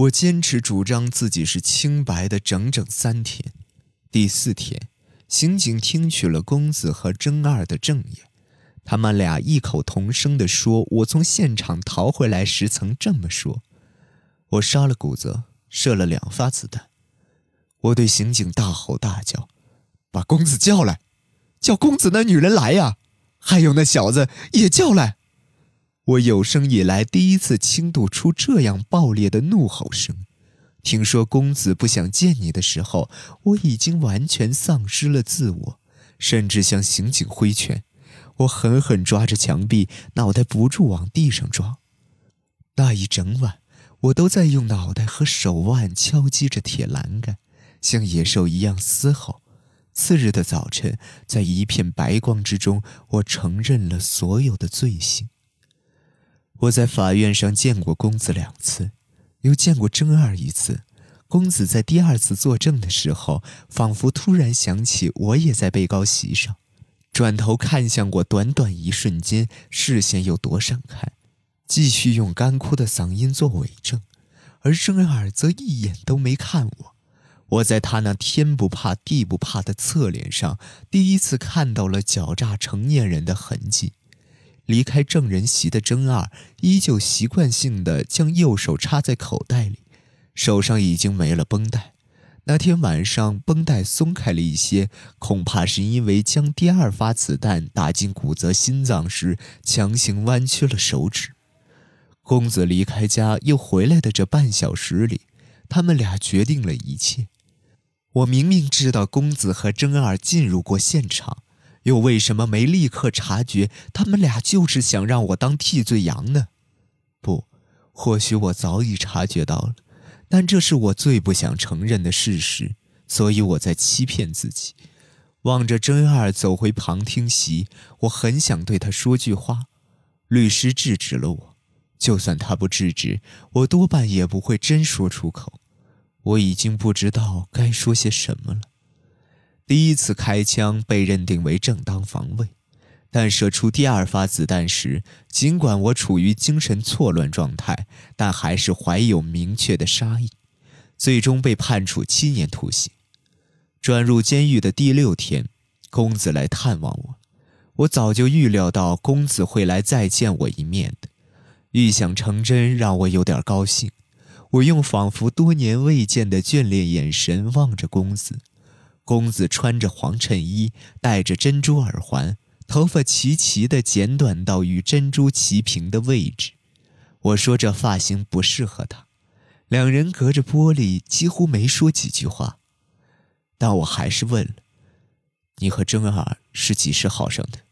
我坚持主张自己是清白的整整三天。第四天，刑警听取了公子和真二的证言，他们俩异口同声地说：“我从现场逃回来时曾这么说。我杀了谷泽，射了两发子弹。”我对刑警大吼大叫：“把公子叫来，叫公子那女人来呀！还有那小子也叫来！”我有生以来第一次轻度出这样爆裂的怒吼声。听说公子不想见你的时候，我已经完全丧失了自我，甚至向刑警挥拳。我狠狠抓着墙壁，脑袋不住往地上撞。那一整晚，我都在用脑袋和手腕敲击着铁栏杆，像野兽一样嘶吼。次日的早晨，在一片白光之中，我承认了所有的罪行。我在法院上见过公子两次，又见过真二一次。公子在第二次作证的时候，仿佛突然想起我也在被告席上，转头看向我，短短一瞬间，视线又躲闪开，继续用干枯的嗓音做伪证。而真二则一眼都没看我。我在他那天不怕地不怕的侧脸上，第一次看到了狡诈成年人的痕迹。离开证人席的真二依旧习惯性的将右手插在口袋里，手上已经没了绷带。那天晚上绷带松开了一些，恐怕是因为将第二发子弹打进古泽心脏时强行弯曲了手指。公子离开家又回来的这半小时里，他们俩决定了一切。我明明知道公子和真二进入过现场。又为什么没立刻察觉？他们俩就是想让我当替罪羊呢？不，或许我早已察觉到了，但这是我最不想承认的事实，所以我在欺骗自己。望着真二走回旁听席，我很想对他说句话。律师制止了我，就算他不制止，我多半也不会真说出口。我已经不知道该说些什么了。第一次开枪被认定为正当防卫，但射出第二发子弹时，尽管我处于精神错乱状态，但还是怀有明确的杀意，最终被判处七年徒刑。转入监狱的第六天，公子来探望我，我早就预料到公子会来再见我一面的，预想成真让我有点高兴。我用仿佛多年未见的眷恋眼神望着公子。公子穿着黄衬衣，戴着珍珠耳环，头发齐齐的剪短到与珍珠齐平的位置。我说这发型不适合他。两人隔着玻璃，几乎没说几句话。但我还是问了：“你和真儿是几时好上的？”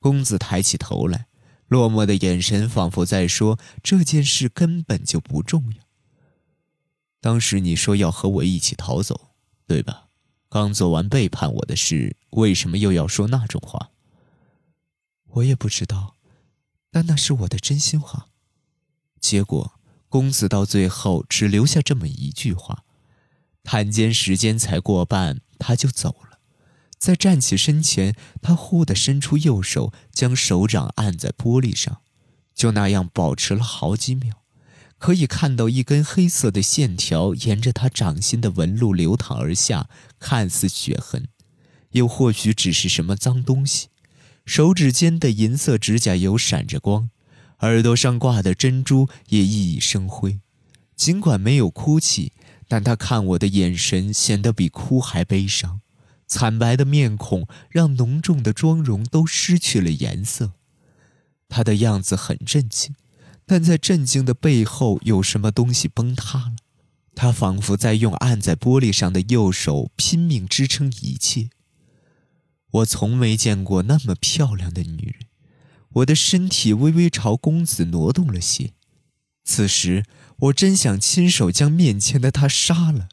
公子抬起头来，落寞的眼神仿佛在说：“这件事根本就不重要。”当时你说要和我一起逃走，对吧？刚做完背叛我的事，为什么又要说那种话？我也不知道，但那是我的真心话。结果，公子到最后只留下这么一句话。探监时间才过半，他就走了。在站起身前，他忽地伸出右手，将手掌按在玻璃上，就那样保持了好几秒。可以看到一根黑色的线条沿着他掌心的纹路流淌而下，看似血痕，又或许只是什么脏东西。手指间的银色指甲油闪着光，耳朵上挂的珍珠也熠熠生辉。尽管没有哭泣，但他看我的眼神显得比哭还悲伤。惨白的面孔让浓重的妆容都失去了颜色。他的样子很震惊。但在震惊的背后，有什么东西崩塌了？他仿佛在用按在玻璃上的右手拼命支撑一切。我从没见过那么漂亮的女人。我的身体微微朝公子挪动了些。此时，我真想亲手将面前的她杀了，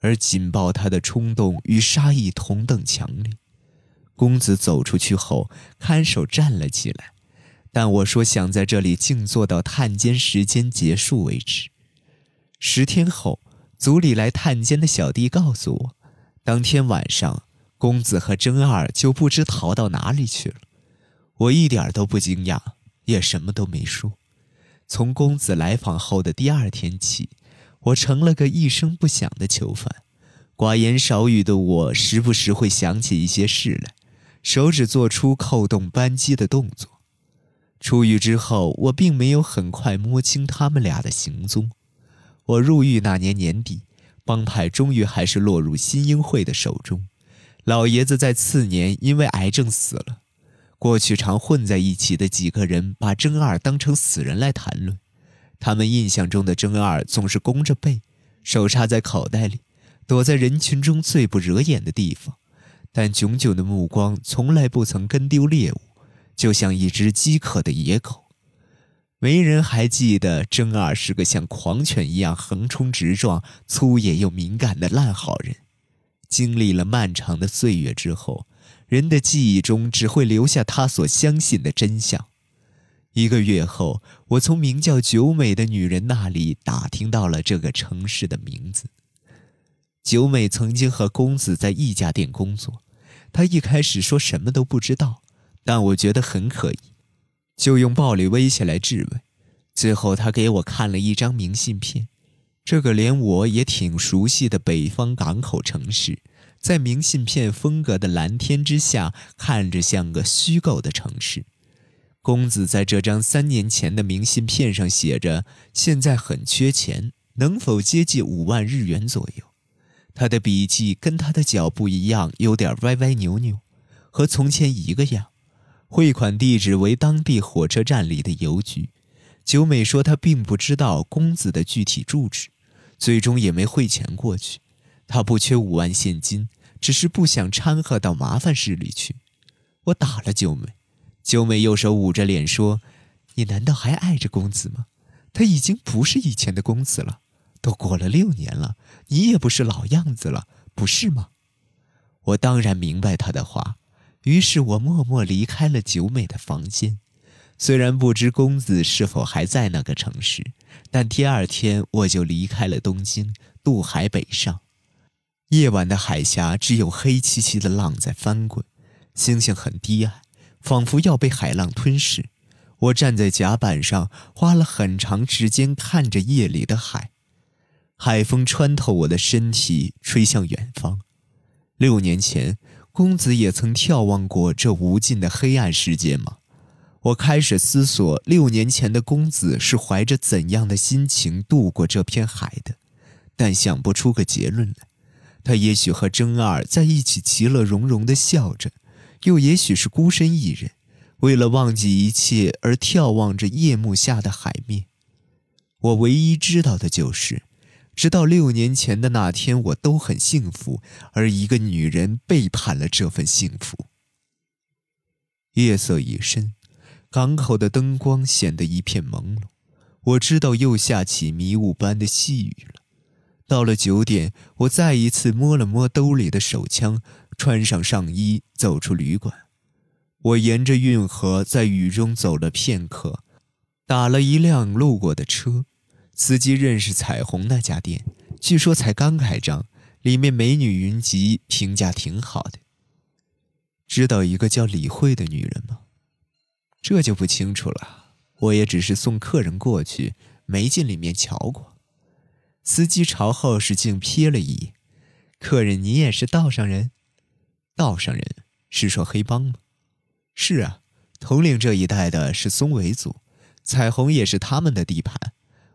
而紧抱她的冲动与杀意同等强烈。公子走出去后，看守站了起来。但我说想在这里静坐到探监时间结束为止。十天后，组里来探监的小弟告诉我，当天晚上公子和真二就不知逃到哪里去了。我一点都不惊讶，也什么都没说。从公子来访后的第二天起，我成了个一声不响的囚犯。寡言少语的我，时不时会想起一些事来，手指做出扣动扳机的动作。出狱之后，我并没有很快摸清他们俩的行踪。我入狱那年年底，帮派终于还是落入新英会的手中。老爷子在次年因为癌症死了。过去常混在一起的几个人，把真二当成死人来谈论。他们印象中的真二总是弓着背，手插在口袋里。躲在人群中最不惹眼的地方，但炯炯的目光从来不曾跟丢猎物，就像一只饥渴的野狗。没人还记得真二是个像狂犬一样横冲直撞、粗野又敏感的烂好人。经历了漫长的岁月之后，人的记忆中只会留下他所相信的真相。一个月后，我从名叫九美的女人那里打听到了这个城市的名字。九美曾经和公子在一家店工作，她一开始说什么都不知道，但我觉得很可疑，就用暴力威胁来质问。最后，他给我看了一张明信片，这个连我也挺熟悉的北方港口城市，在明信片风格的蓝天之下，看着像个虚构的城市。公子在这张三年前的明信片上写着：“现在很缺钱，能否接济五万日元左右？”他的笔迹跟他的脚步一样，有点歪歪扭扭，和从前一个样。汇款地址为当地火车站里的邮局。九美说她并不知道公子的具体住址，最终也没汇钱过去。他不缺五万现金，只是不想掺和到麻烦事里去。我打了九美，九美右手捂着脸说：“你难道还爱着公子吗？他已经不是以前的公子了。”都过了六年了，你也不是老样子了，不是吗？我当然明白他的话，于是我默默离开了九美的房间。虽然不知公子是否还在那个城市，但第二天我就离开了东京，渡海北上。夜晚的海峡只有黑漆漆的浪在翻滚，星星很低矮，仿佛要被海浪吞噬。我站在甲板上，花了很长时间看着夜里的海。海风穿透我的身体，吹向远方。六年前，公子也曾眺望过这无尽的黑暗世界吗？我开始思索，六年前的公子是怀着怎样的心情度过这片海的，但想不出个结论来。他也许和真二在一起，其乐融融地笑着；又也许是孤身一人，为了忘记一切而眺望着夜幕下的海面。我唯一知道的就是。直到六年前的那天，我都很幸福，而一个女人背叛了这份幸福。夜色已深，港口的灯光显得一片朦胧。我知道又下起迷雾般的细雨了。到了九点，我再一次摸了摸兜里的手枪，穿上上衣，走出旅馆。我沿着运河在雨中走了片刻，打了一辆路过的车。司机认识彩虹那家店，据说才刚开张，里面美女云集，评价挺好的。知道一个叫李慧的女人吗？这就不清楚了，我也只是送客人过去，没进里面瞧过。司机朝后视镜瞥了一眼，客人，你也是道上人？道上人是说黑帮吗？是啊，统领这一带的是松尾组，彩虹也是他们的地盘。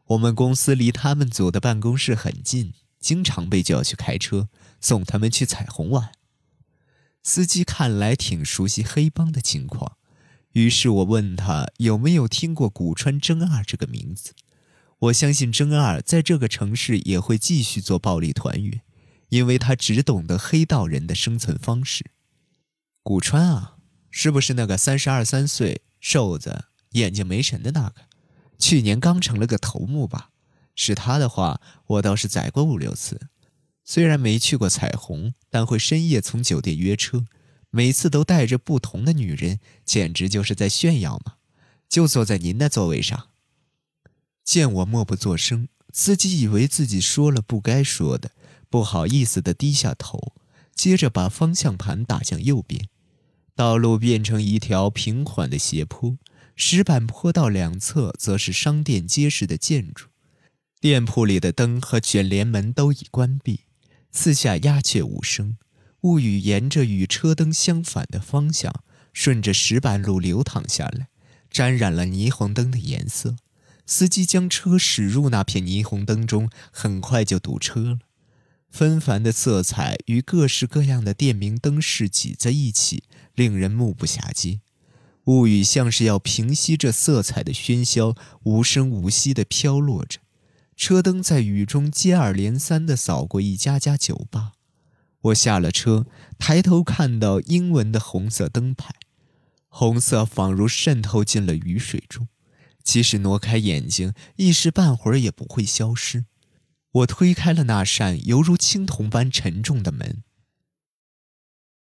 我们公司离他们组的办公室很近，经常被叫去开车送他们去彩虹玩。司机看来挺熟悉黑帮的情况，于是我问他有没有听过古川真二这个名字。我相信真二在这个城市也会继续做暴力团员，因为他只懂得黑道人的生存方式。古川啊，是不是那个三十二三岁、瘦子、眼睛没神的那个？去年刚成了个头目吧，是他的话，我倒是宰过五六次。虽然没去过彩虹，但会深夜从酒店约车，每次都带着不同的女人，简直就是在炫耀嘛。就坐在您的座位上。见我默不作声，司机以为自己说了不该说的，不好意思地低下头，接着把方向盘打向右边，道路变成一条平缓的斜坡。石板坡道两侧则是商店街式的建筑，店铺里的灯和卷帘门都已关闭，四下鸦雀无声。物语沿着与车灯相反的方向，顺着石板路流淌下来，沾染了霓虹灯的颜色。司机将车驶入那片霓虹灯中，很快就堵车了。纷繁的色彩与各式各样的店名灯饰挤在一起，令人目不暇接。物语像是要平息这色彩的喧嚣，无声无息地飘落着。车灯在雨中接二连三地扫过一家家酒吧。我下了车，抬头看到英文的红色灯牌，红色仿如渗透进了雨水中，即使挪开眼睛，一时半会儿也不会消失。我推开了那扇犹如青铜般沉重的门，